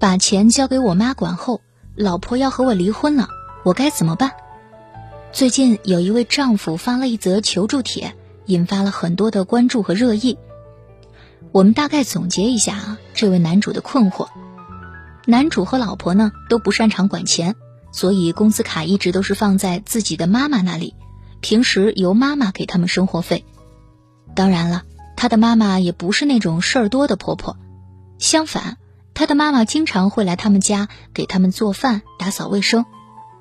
把钱交给我妈管后，老婆要和我离婚了，我该怎么办？最近有一位丈夫发了一则求助帖，引发了很多的关注和热议。我们大概总结一下啊，这位男主的困惑：男主和老婆呢都不擅长管钱，所以工资卡一直都是放在自己的妈妈那里，平时由妈妈给他们生活费。当然了，他的妈妈也不是那种事儿多的婆婆，相反，他的妈妈经常会来他们家给他们做饭、打扫卫生，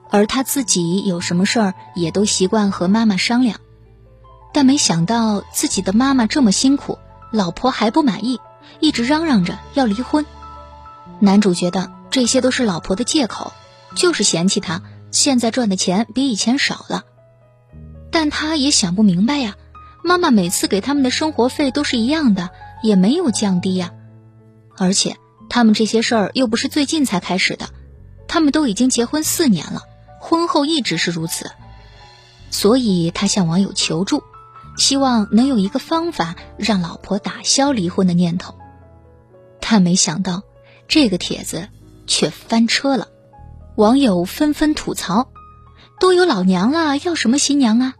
而他自己有什么事儿也都习惯和妈妈商量。但没想到自己的妈妈这么辛苦。老婆还不满意，一直嚷嚷着要离婚。男主觉得这些都是老婆的借口，就是嫌弃他现在赚的钱比以前少了。但他也想不明白呀，妈妈每次给他们的生活费都是一样的，也没有降低呀。而且他们这些事儿又不是最近才开始的，他们都已经结婚四年了，婚后一直是如此。所以他向网友求助。希望能有一个方法让老婆打消离婚的念头，但没想到这个帖子却翻车了，网友纷纷吐槽：“都有老娘了，要什么新娘啊？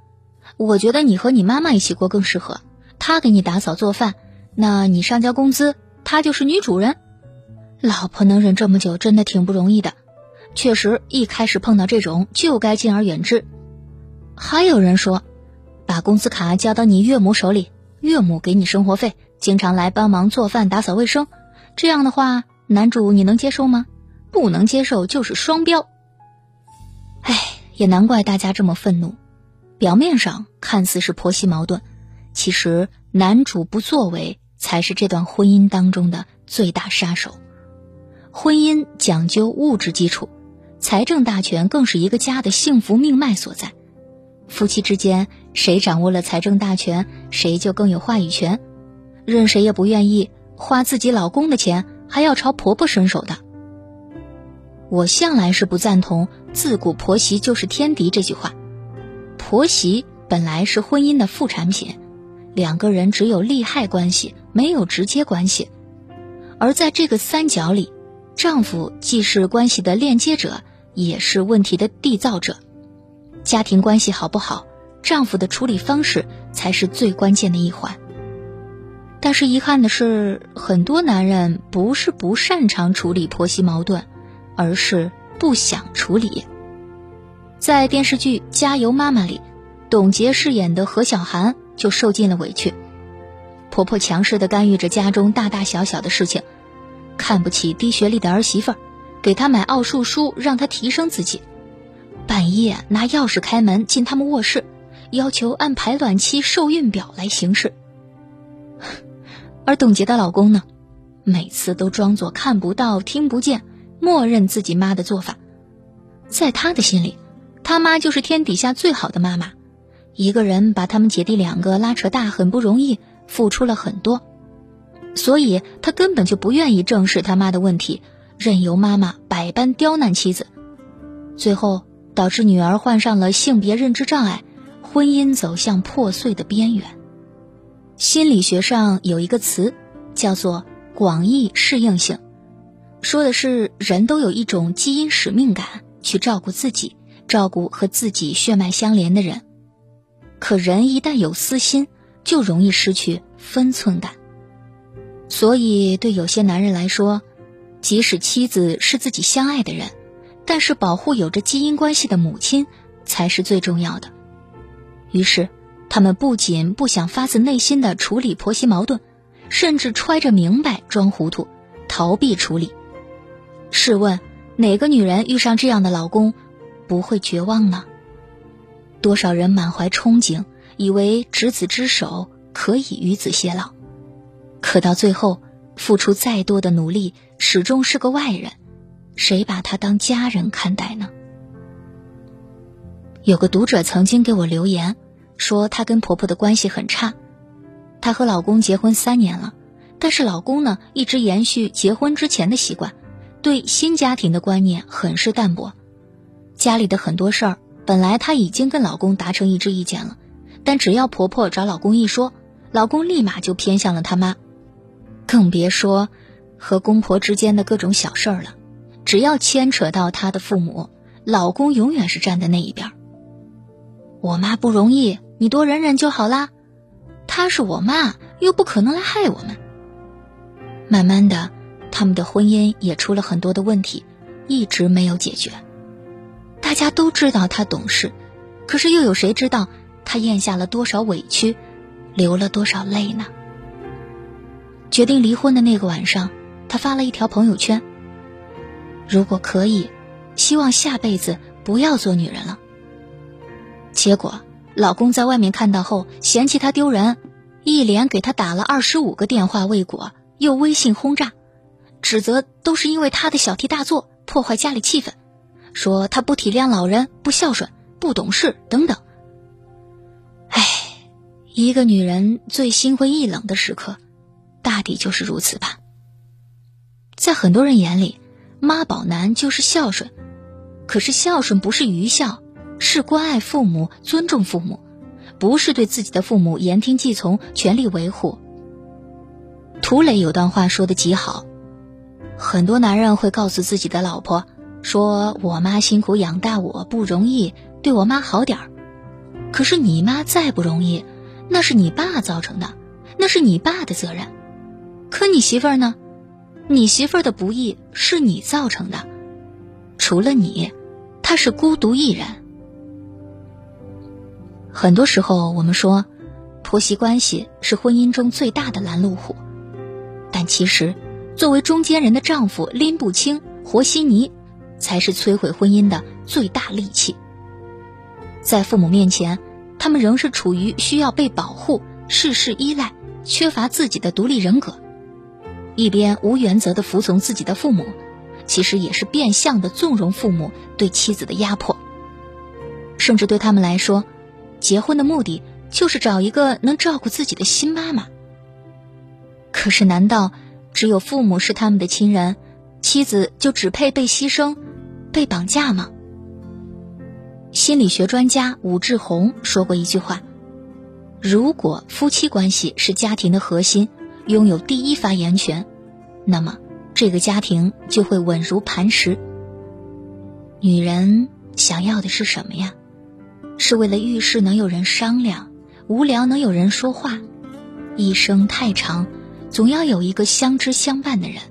我觉得你和你妈妈一起过更适合，她给你打扫做饭，那你上交工资，她就是女主人。老婆能忍这么久，真的挺不容易的。确实，一开始碰到这种就该敬而远之。”还有人说。把工资卡交到你岳母手里，岳母给你生活费，经常来帮忙做饭、打扫卫生。这样的话，男主你能接受吗？不能接受就是双标。唉，也难怪大家这么愤怒。表面上看似是婆媳矛盾，其实男主不作为才是这段婚姻当中的最大杀手。婚姻讲究物质基础，财政大权更是一个家的幸福命脉所在。夫妻之间，谁掌握了财政大权，谁就更有话语权。任谁也不愿意花自己老公的钱，还要朝婆婆伸手的。我向来是不赞同“自古婆媳就是天敌”这句话。婆媳本来是婚姻的副产品，两个人只有利害关系，没有直接关系。而在这个三角里，丈夫既是关系的链接者，也是问题的缔造者。家庭关系好不好，丈夫的处理方式才是最关键的一环。但是遗憾的是，很多男人不是不擅长处理婆媳矛盾，而是不想处理。在电视剧《加油妈妈》里，董洁饰演的何小涵就受尽了委屈，婆婆强势的干预着家中大大小小的事情，看不起低学历的儿媳妇儿，给她买奥数书让她提升自己。半夜拿钥匙开门进他们卧室，要求按排卵期受孕表来行事。而董洁的老公呢，每次都装作看不到、听不见，默认自己妈的做法。在他的心里，他妈就是天底下最好的妈妈。一个人把他们姐弟两个拉扯大很不容易，付出了很多，所以他根本就不愿意正视他妈的问题，任由妈妈百般刁难妻子，最后。导致女儿患上了性别认知障碍，婚姻走向破碎的边缘。心理学上有一个词，叫做广义适应性，说的是人都有一种基因使命感，去照顾自己，照顾和自己血脉相连的人。可人一旦有私心，就容易失去分寸感。所以，对有些男人来说，即使妻子是自己相爱的人。但是，保护有着基因关系的母亲才是最重要的。于是，他们不仅不想发自内心的处理婆媳矛盾，甚至揣着明白装糊涂，逃避处理。试问，哪个女人遇上这样的老公，不会绝望呢？多少人满怀憧憬，以为执子之手可以与子偕老，可到最后，付出再多的努力，始终是个外人。谁把她当家人看待呢？有个读者曾经给我留言，说她跟婆婆的关系很差。她和老公结婚三年了，但是老公呢一直延续结婚之前的习惯，对新家庭的观念很是淡薄。家里的很多事儿，本来她已经跟老公达成一致意见了，但只要婆婆找老公一说，老公立马就偏向了他妈，更别说。和公婆之间的各种小事儿了，只要牵扯到她的父母，老公永远是站在那一边。我妈不容易，你多忍忍就好啦。她是我妈，又不可能来害我们。慢慢的，他们的婚姻也出了很多的问题，一直没有解决。大家都知道他懂事，可是又有谁知道他咽下了多少委屈，流了多少泪呢？决定离婚的那个晚上，他发了一条朋友圈：“如果可以，希望下辈子不要做女人了。”结果，老公在外面看到后嫌弃她丢人，一连给她打了二十五个电话未果，又微信轰炸，指责都是因为他的小题大做破坏家里气氛，说他不体谅老人、不孝顺、不懂事等等。唉，一个女人最心灰意冷的时刻。大抵就是如此吧。在很多人眼里，妈宝男就是孝顺，可是孝顺不是愚孝，是关爱父母、尊重父母，不是对自己的父母言听计从、全力维护。涂磊有段话说的极好：很多男人会告诉自己的老婆，说我妈辛苦养大我不容易，对我妈好点儿。可是你妈再不容易，那是你爸造成的，那是你爸的责任。可你媳妇儿呢？你媳妇儿的不易是你造成的，除了你，她是孤独一人。很多时候，我们说婆媳关系是婚姻中最大的拦路虎，但其实，作为中间人的丈夫拎不清和稀泥，才是摧毁婚姻的最大利器。在父母面前，他们仍是处于需要被保护、事事依赖、缺乏自己的独立人格。一边无原则的服从自己的父母，其实也是变相的纵容父母对妻子的压迫。甚至对他们来说，结婚的目的就是找一个能照顾自己的新妈妈。可是，难道只有父母是他们的亲人，妻子就只配被牺牲、被绑架吗？心理学专家武志红说过一句话：“如果夫妻关系是家庭的核心。”拥有第一发言权，那么这个家庭就会稳如磐石。女人想要的是什么呀？是为了遇事能有人商量，无聊能有人说话，一生太长，总要有一个相知相伴的人，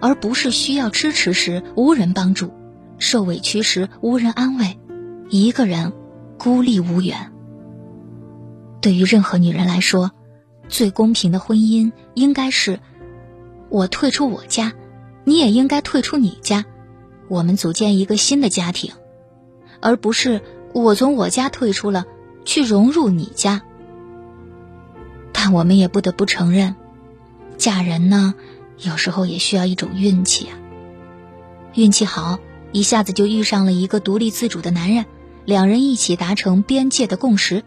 而不是需要支持时无人帮助，受委屈时无人安慰，一个人孤立无援。对于任何女人来说。最公平的婚姻应该是，我退出我家，你也应该退出你家，我们组建一个新的家庭，而不是我从我家退出了，去融入你家。但我们也不得不承认，嫁人呢，有时候也需要一种运气啊。运气好，一下子就遇上了一个独立自主的男人，两人一起达成边界的共识。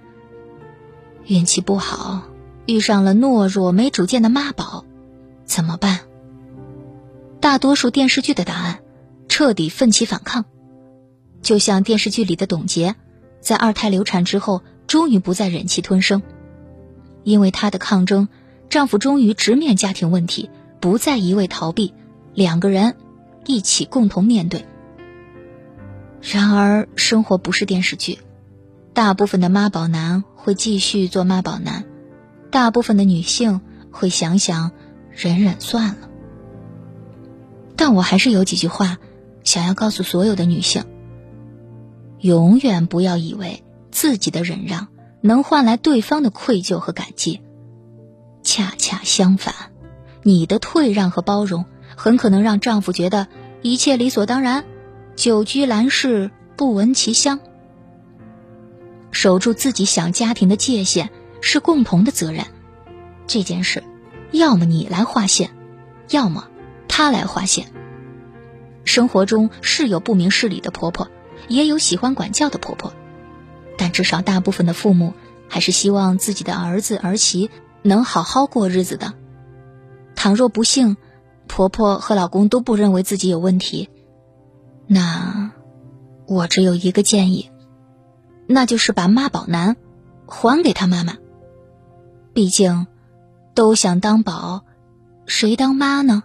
运气不好。遇上了懦弱没主见的妈宝，怎么办？大多数电视剧的答案，彻底奋起反抗。就像电视剧里的董洁，在二胎流产之后，终于不再忍气吞声，因为她的抗争，丈夫终于直面家庭问题，不再一味逃避，两个人一起共同面对。然而，生活不是电视剧，大部分的妈宝男会继续做妈宝男。大部分的女性会想想，忍忍算了。但我还是有几句话想要告诉所有的女性：永远不要以为自己的忍让能换来对方的愧疚和感激，恰恰相反，你的退让和包容很可能让丈夫觉得一切理所当然，久居兰室不闻其香。守住自己想家庭的界限。是共同的责任，这件事，要么你来划线，要么他来划线。生活中是有不明事理的婆婆，也有喜欢管教的婆婆，但至少大部分的父母还是希望自己的儿子儿媳能好好过日子的。倘若不幸，婆婆和老公都不认为自己有问题，那我只有一个建议，那就是把妈宝男还给他妈妈。毕竟，都想当宝，谁当妈呢？